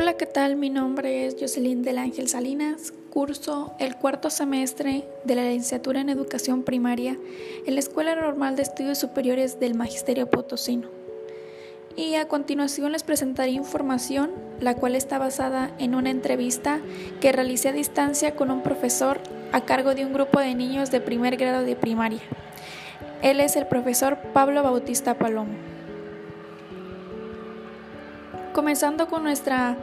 Hola, ¿qué tal? Mi nombre es Jocelyn del Ángel Salinas, curso el cuarto semestre de la licenciatura en Educación Primaria en la Escuela Normal de Estudios Superiores del Magisterio Potosino. Y a continuación les presentaré información, la cual está basada en una entrevista que realicé a distancia con un profesor a cargo de un grupo de niños de primer grado de primaria. Él es el profesor Pablo Bautista Palomo. Comenzando con nuestra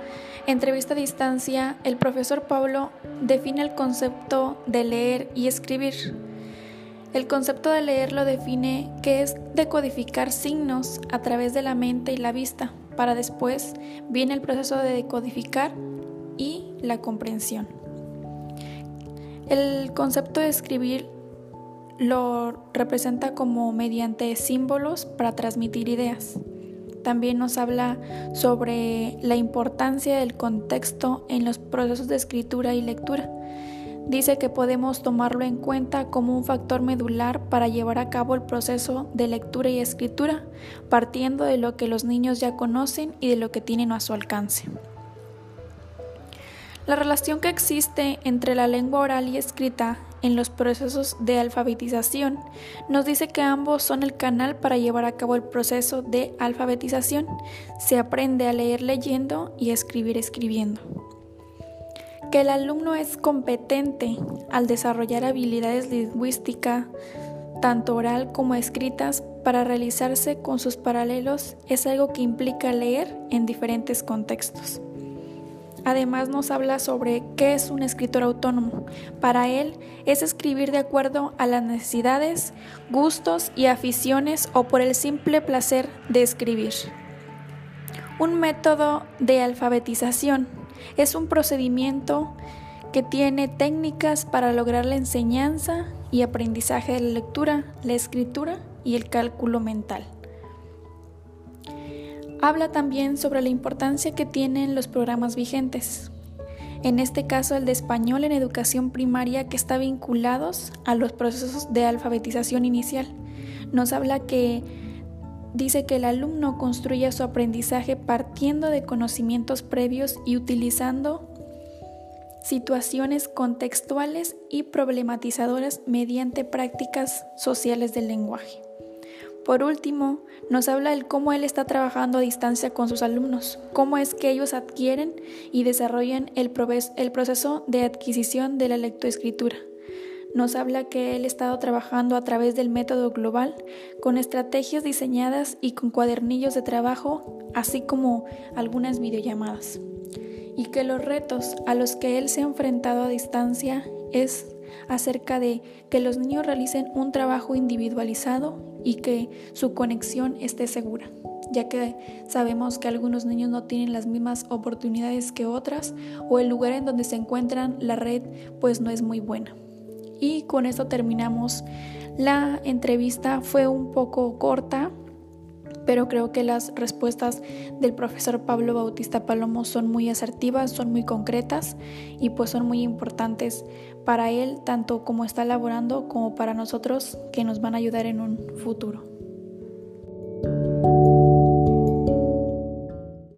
entrevista a distancia, el profesor Pablo define el concepto de leer y escribir. El concepto de leer lo define que es decodificar signos a través de la mente y la vista, para después viene el proceso de decodificar y la comprensión. El concepto de escribir lo representa como mediante símbolos para transmitir ideas. También nos habla sobre la importancia del contexto en los procesos de escritura y lectura. Dice que podemos tomarlo en cuenta como un factor medular para llevar a cabo el proceso de lectura y escritura, partiendo de lo que los niños ya conocen y de lo que tienen a su alcance. La relación que existe entre la lengua oral y escrita en los procesos de alfabetización, nos dice que ambos son el canal para llevar a cabo el proceso de alfabetización. Se aprende a leer leyendo y a escribir escribiendo. Que el alumno es competente al desarrollar habilidades lingüísticas, tanto oral como escritas, para realizarse con sus paralelos es algo que implica leer en diferentes contextos. Además nos habla sobre qué es un escritor autónomo. Para él es escribir de acuerdo a las necesidades, gustos y aficiones o por el simple placer de escribir. Un método de alfabetización es un procedimiento que tiene técnicas para lograr la enseñanza y aprendizaje de la lectura, la escritura y el cálculo mental. Habla también sobre la importancia que tienen los programas vigentes, en este caso el de español en educación primaria que está vinculados a los procesos de alfabetización inicial. Nos habla que dice que el alumno construye su aprendizaje partiendo de conocimientos previos y utilizando situaciones contextuales y problematizadoras mediante prácticas sociales del lenguaje. Por último, nos habla de cómo él está trabajando a distancia con sus alumnos, cómo es que ellos adquieren y desarrollan el, proceso de adquisición de la lectoescritura. Nos habla que él ha estado trabajando a través del método global, con estrategias diseñadas y con cuadernillos de trabajo, así como algunas videollamadas. Y que los retos a los que él se ha enfrentado a distancia es acerca de que los niños realicen un trabajo individualizado y que su conexión esté segura, ya que sabemos que algunos niños no tienen las mismas oportunidades que otras o el lugar en donde se encuentran la red pues no es muy buena. Y con esto terminamos la entrevista, fue un poco corta, pero creo que las respuestas del profesor Pablo Bautista Palomo son muy asertivas, son muy concretas y pues son muy importantes para él, tanto como está laborando como para nosotros que nos van a ayudar en un futuro.